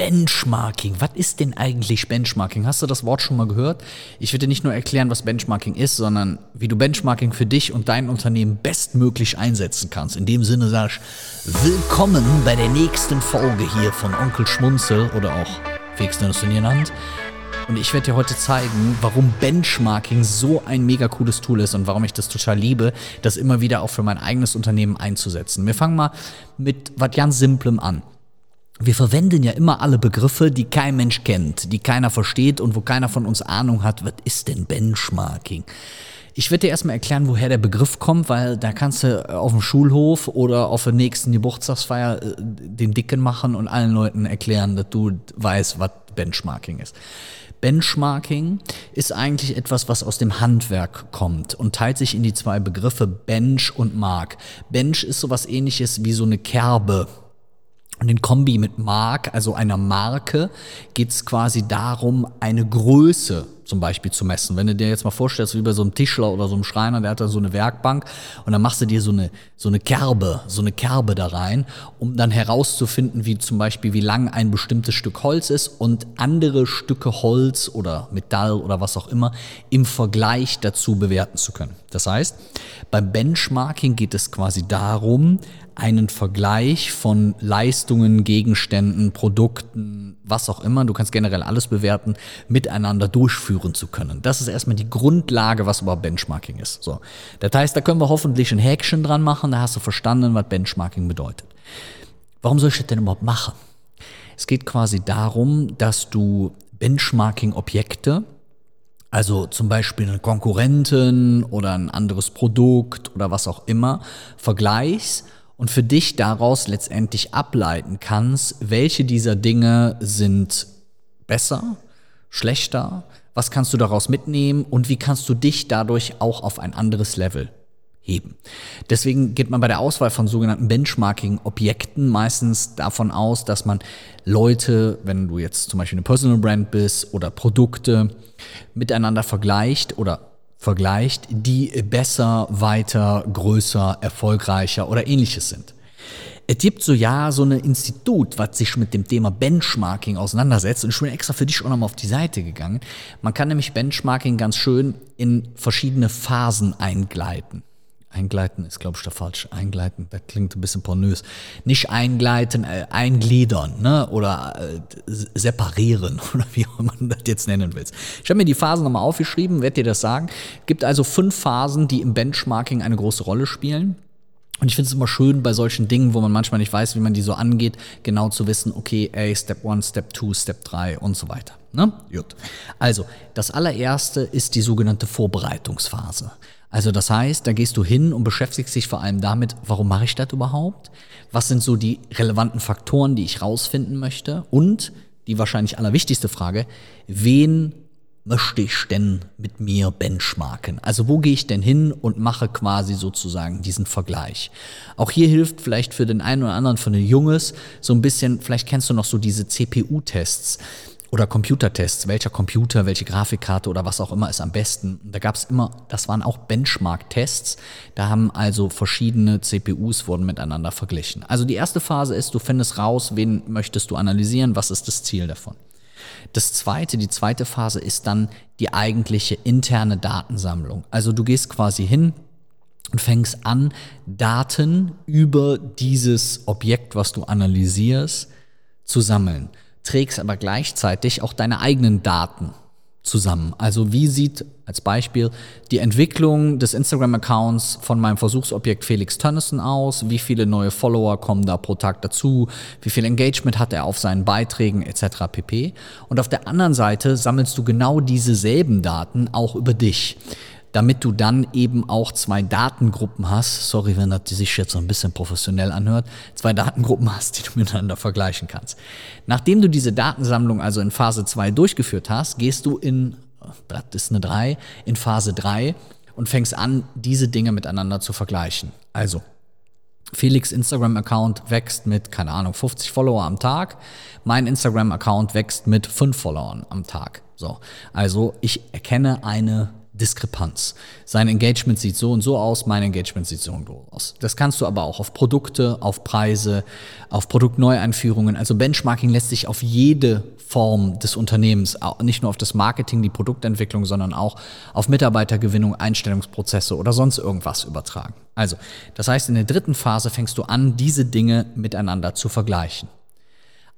Benchmarking. Was ist denn eigentlich Benchmarking? Hast du das Wort schon mal gehört? Ich würde nicht nur erklären, was Benchmarking ist, sondern wie du Benchmarking für dich und dein Unternehmen bestmöglich einsetzen kannst. In dem Sinne sag ich, willkommen bei der nächsten Folge hier von Onkel Schmunzel oder auch Dönnerson genannt. Und ich werde dir heute zeigen, warum Benchmarking so ein mega cooles Tool ist und warum ich das total liebe, das immer wieder auch für mein eigenes Unternehmen einzusetzen. Wir fangen mal mit was ganz Simplem an. Wir verwenden ja immer alle Begriffe, die kein Mensch kennt, die keiner versteht und wo keiner von uns Ahnung hat, was ist denn Benchmarking? Ich werde dir erstmal erklären, woher der Begriff kommt, weil da kannst du auf dem Schulhof oder auf der nächsten Geburtstagsfeier äh, den Dicken machen und allen Leuten erklären, dass du weißt, was Benchmarking ist. Benchmarking ist eigentlich etwas, was aus dem Handwerk kommt und teilt sich in die zwei Begriffe Bench und Mark. Bench ist sowas ähnliches wie so eine Kerbe und in Kombi mit Mark, also einer Marke, geht es quasi darum, eine Größe zum Beispiel zu messen. Wenn du dir jetzt mal vorstellst, wie bei so einem Tischler oder so einem Schreiner, der hat da so eine Werkbank und dann machst du dir so eine, so eine Kerbe, so eine Kerbe da rein, um dann herauszufinden, wie zum Beispiel, wie lang ein bestimmtes Stück Holz ist und andere Stücke Holz oder Metall oder was auch immer im Vergleich dazu bewerten zu können. Das heißt, beim Benchmarking geht es quasi darum, einen Vergleich von Leistungen, Gegenständen, Produkten, was auch immer, du kannst generell alles bewerten, miteinander durchführen zu können. Das ist erstmal die Grundlage, was überhaupt Benchmarking ist. So. Das heißt, da können wir hoffentlich ein Häkchen dran machen, da hast du verstanden, was Benchmarking bedeutet. Warum soll ich das denn überhaupt machen? Es geht quasi darum, dass du Benchmarking-Objekte, also zum Beispiel eine Konkurrentin oder ein anderes Produkt oder was auch immer, vergleichst und für dich daraus letztendlich ableiten kannst, welche dieser Dinge sind besser, schlechter, was kannst du daraus mitnehmen und wie kannst du dich dadurch auch auf ein anderes Level heben. Deswegen geht man bei der Auswahl von sogenannten Benchmarking-Objekten meistens davon aus, dass man Leute, wenn du jetzt zum Beispiel eine Personal Brand bist oder Produkte miteinander vergleicht oder vergleicht, die besser, weiter, größer, erfolgreicher oder ähnliches sind. Es gibt so ja so ein Institut, was sich mit dem Thema Benchmarking auseinandersetzt und ich bin extra für dich auch nochmal auf die Seite gegangen. Man kann nämlich Benchmarking ganz schön in verschiedene Phasen eingleiten. Eingleiten ist, glaube ich, da falsch. Eingleiten, das klingt ein bisschen pornös. Nicht eingleiten, äh, eingliedern ne? oder äh, separieren oder wie auch immer du das jetzt nennen willst. Ich habe mir die Phasen nochmal aufgeschrieben, werde dir das sagen. Es gibt also fünf Phasen, die im Benchmarking eine große Rolle spielen. Und ich finde es immer schön bei solchen Dingen, wo man manchmal nicht weiß, wie man die so angeht, genau zu wissen, okay, ey, Step 1, Step 2, Step 3 und so weiter. Ne? Gut. Also, das allererste ist die sogenannte Vorbereitungsphase. Also das heißt, da gehst du hin und beschäftigst dich vor allem damit, warum mache ich das überhaupt? Was sind so die relevanten Faktoren, die ich rausfinden möchte? Und die wahrscheinlich allerwichtigste Frage, wen möchte ich denn mit mir benchmarken? Also wo gehe ich denn hin und mache quasi sozusagen diesen Vergleich? Auch hier hilft vielleicht für den einen oder anderen von den Junges so ein bisschen, vielleicht kennst du noch so diese CPU-Tests oder Computertests, welcher Computer, welche Grafikkarte oder was auch immer ist am besten. Da gab es immer, das waren auch Benchmark-Tests. Da haben also verschiedene CPUs wurden miteinander verglichen. Also die erste Phase ist, du findest raus, wen möchtest du analysieren, was ist das Ziel davon. Das zweite, die zweite Phase ist dann die eigentliche interne Datensammlung. Also du gehst quasi hin, und fängst an, Daten über dieses Objekt, was du analysierst, zu sammeln trägst aber gleichzeitig auch deine eigenen Daten zusammen. Also wie sieht als Beispiel die Entwicklung des Instagram-Accounts von meinem Versuchsobjekt Felix Tönnissen aus? Wie viele neue Follower kommen da pro Tag dazu? Wie viel Engagement hat er auf seinen Beiträgen etc. pp. Und auf der anderen Seite sammelst du genau diese selben Daten auch über dich damit du dann eben auch zwei Datengruppen hast, sorry, wenn das sich jetzt so ein bisschen professionell anhört, zwei Datengruppen hast, die du miteinander vergleichen kannst. Nachdem du diese Datensammlung also in Phase 2 durchgeführt hast, gehst du in, das ist eine 3, in Phase 3 und fängst an, diese Dinge miteinander zu vergleichen. Also, Felix Instagram-Account wächst mit, keine Ahnung, 50 Follower am Tag. Mein Instagram-Account wächst mit 5 Followern am Tag. So. Also ich erkenne eine Diskrepanz. Sein Engagement sieht so und so aus, mein Engagement sieht so und so aus. Das kannst du aber auch auf Produkte, auf Preise, auf Produktneueinführungen. Also Benchmarking lässt sich auf jede Form des Unternehmens, nicht nur auf das Marketing, die Produktentwicklung, sondern auch auf Mitarbeitergewinnung, Einstellungsprozesse oder sonst irgendwas übertragen. Also, das heißt, in der dritten Phase fängst du an, diese Dinge miteinander zu vergleichen.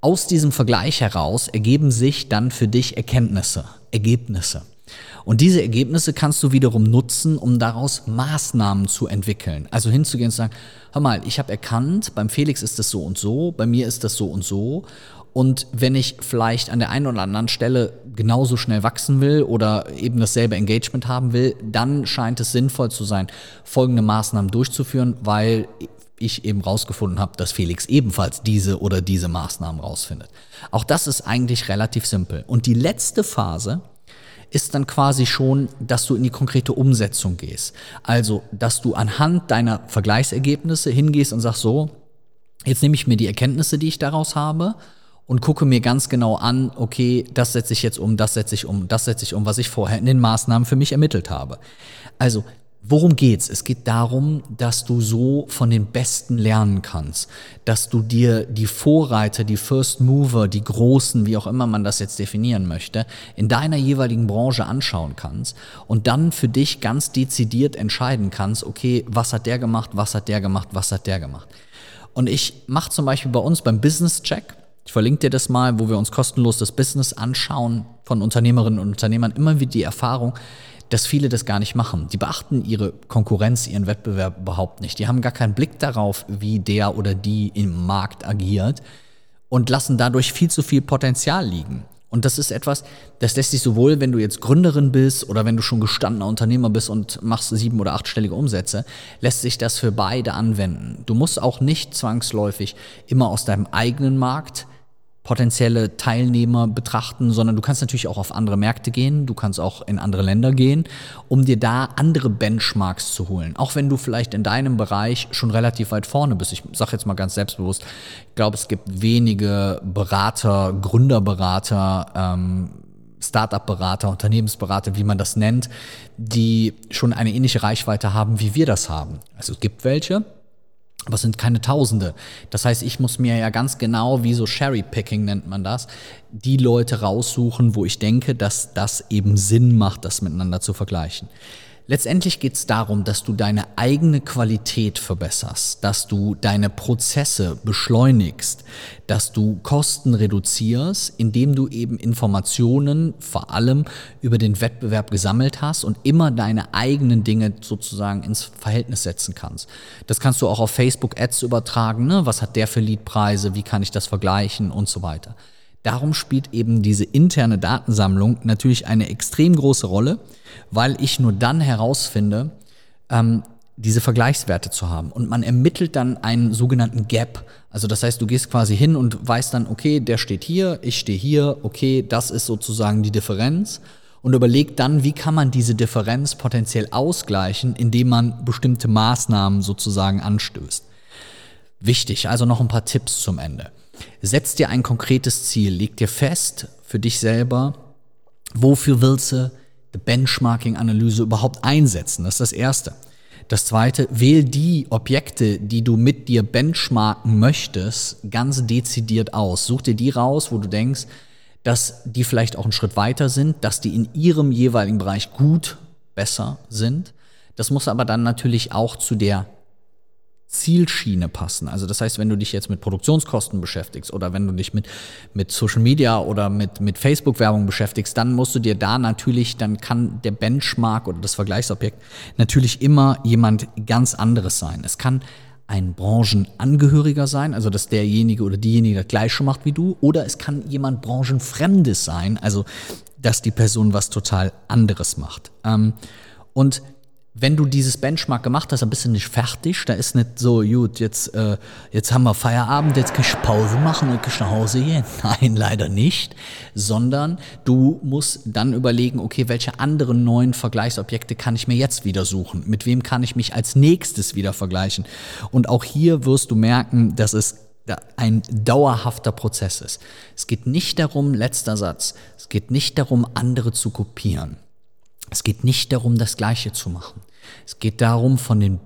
Aus diesem Vergleich heraus ergeben sich dann für dich Erkenntnisse, Ergebnisse. Und diese Ergebnisse kannst du wiederum nutzen, um daraus Maßnahmen zu entwickeln. Also hinzugehen und zu sagen, hör mal, ich habe erkannt, beim Felix ist das so und so, bei mir ist das so und so. Und wenn ich vielleicht an der einen oder anderen Stelle genauso schnell wachsen will oder eben dasselbe Engagement haben will, dann scheint es sinnvoll zu sein, folgende Maßnahmen durchzuführen, weil ich eben rausgefunden habe, dass Felix ebenfalls diese oder diese Maßnahmen rausfindet. Auch das ist eigentlich relativ simpel. Und die letzte Phase ist dann quasi schon, dass du in die konkrete Umsetzung gehst. Also, dass du anhand deiner Vergleichsergebnisse hingehst und sagst so, jetzt nehme ich mir die Erkenntnisse, die ich daraus habe und gucke mir ganz genau an, okay, das setze ich jetzt um, das setze ich um, das setze ich um, was ich vorher in den Maßnahmen für mich ermittelt habe. Also Worum geht's? Es geht darum, dass du so von den Besten lernen kannst, dass du dir die Vorreiter, die First Mover, die Großen, wie auch immer man das jetzt definieren möchte, in deiner jeweiligen Branche anschauen kannst und dann für dich ganz dezidiert entscheiden kannst, okay, was hat der gemacht, was hat der gemacht, was hat der gemacht. Und ich mache zum Beispiel bei uns beim Business Check, ich verlinke dir das mal, wo wir uns kostenlos das Business anschauen von Unternehmerinnen und Unternehmern, immer wieder die Erfahrung, dass viele das gar nicht machen. Die beachten ihre Konkurrenz, ihren Wettbewerb überhaupt nicht. Die haben gar keinen Blick darauf, wie der oder die im Markt agiert und lassen dadurch viel zu viel Potenzial liegen. Und das ist etwas, das lässt sich sowohl, wenn du jetzt Gründerin bist oder wenn du schon gestandener Unternehmer bist und machst sieben- oder achtstellige Umsätze, lässt sich das für beide anwenden. Du musst auch nicht zwangsläufig immer aus deinem eigenen Markt potenzielle Teilnehmer betrachten, sondern du kannst natürlich auch auf andere Märkte gehen, du kannst auch in andere Länder gehen, um dir da andere Benchmarks zu holen. Auch wenn du vielleicht in deinem Bereich schon relativ weit vorne bist. Ich sage jetzt mal ganz selbstbewusst, ich glaube, es gibt wenige Berater, Gründerberater, ähm, Startup-Berater, Unternehmensberater, wie man das nennt, die schon eine ähnliche Reichweite haben, wie wir das haben. Also es gibt welche, aber es sind keine Tausende. Das heißt, ich muss mir ja ganz genau, wie so Cherry-Picking nennt man das, die Leute raussuchen, wo ich denke, dass das eben Sinn macht, das miteinander zu vergleichen. Letztendlich geht es darum, dass du deine eigene Qualität verbesserst, dass du deine Prozesse beschleunigst, dass du Kosten reduzierst, indem du eben Informationen vor allem über den Wettbewerb gesammelt hast und immer deine eigenen Dinge sozusagen ins Verhältnis setzen kannst. Das kannst du auch auf Facebook Ads übertragen. Ne? Was hat der für Leadpreise? Wie kann ich das vergleichen und so weiter. Darum spielt eben diese interne Datensammlung natürlich eine extrem große Rolle, weil ich nur dann herausfinde, ähm, diese Vergleichswerte zu haben. Und man ermittelt dann einen sogenannten Gap. Also das heißt, du gehst quasi hin und weißt dann, okay, der steht hier, ich stehe hier, okay, das ist sozusagen die Differenz. Und überlegt dann, wie kann man diese Differenz potenziell ausgleichen, indem man bestimmte Maßnahmen sozusagen anstößt. Wichtig, also noch ein paar Tipps zum Ende. Setz dir ein konkretes Ziel, leg dir fest für dich selber, wofür willst du die Benchmarking-Analyse überhaupt einsetzen. Das ist das Erste. Das Zweite, wähl die Objekte, die du mit dir benchmarken möchtest, ganz dezidiert aus. Such dir die raus, wo du denkst, dass die vielleicht auch einen Schritt weiter sind, dass die in ihrem jeweiligen Bereich gut besser sind. Das muss aber dann natürlich auch zu der Zielschiene passen. Also das heißt, wenn du dich jetzt mit Produktionskosten beschäftigst oder wenn du dich mit, mit Social Media oder mit, mit Facebook-Werbung beschäftigst, dann musst du dir da natürlich, dann kann der Benchmark oder das Vergleichsobjekt natürlich immer jemand ganz anderes sein. Es kann ein Branchenangehöriger sein, also dass derjenige oder diejenige das gleiche macht wie du, oder es kann jemand Branchenfremdes sein, also dass die Person was total anderes macht. Ähm, und wenn du dieses Benchmark gemacht hast, dann bist du nicht fertig. Da ist nicht so, gut, jetzt, äh, jetzt haben wir Feierabend, jetzt kann ich Pause machen und kann ich nach Hause gehen. Nein, leider nicht. Sondern du musst dann überlegen, okay, welche anderen neuen Vergleichsobjekte kann ich mir jetzt wieder suchen? Mit wem kann ich mich als nächstes wieder vergleichen? Und auch hier wirst du merken, dass es ein dauerhafter Prozess ist. Es geht nicht darum, letzter Satz, es geht nicht darum, andere zu kopieren. Es geht nicht darum, das Gleiche zu machen. Es geht darum, von den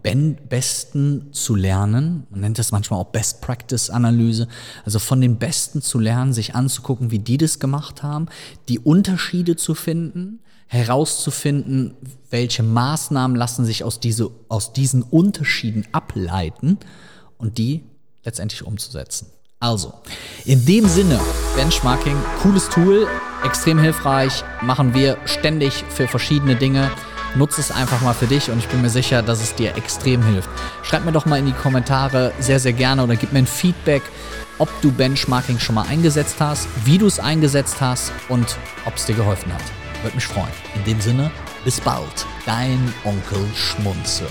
Besten zu lernen. Man nennt das manchmal auch Best Practice Analyse. Also von den Besten zu lernen, sich anzugucken, wie die das gemacht haben, die Unterschiede zu finden, herauszufinden, welche Maßnahmen lassen sich aus, diese, aus diesen Unterschieden ableiten und die letztendlich umzusetzen. Also, in dem Sinne, Benchmarking, cooles Tool, extrem hilfreich, machen wir ständig für verschiedene Dinge. Nutze es einfach mal für dich und ich bin mir sicher, dass es dir extrem hilft. Schreib mir doch mal in die Kommentare sehr, sehr gerne oder gib mir ein Feedback, ob du Benchmarking schon mal eingesetzt hast, wie du es eingesetzt hast und ob es dir geholfen hat. Würde mich freuen. In dem Sinne, bis bald. Dein Onkel Schmunzel.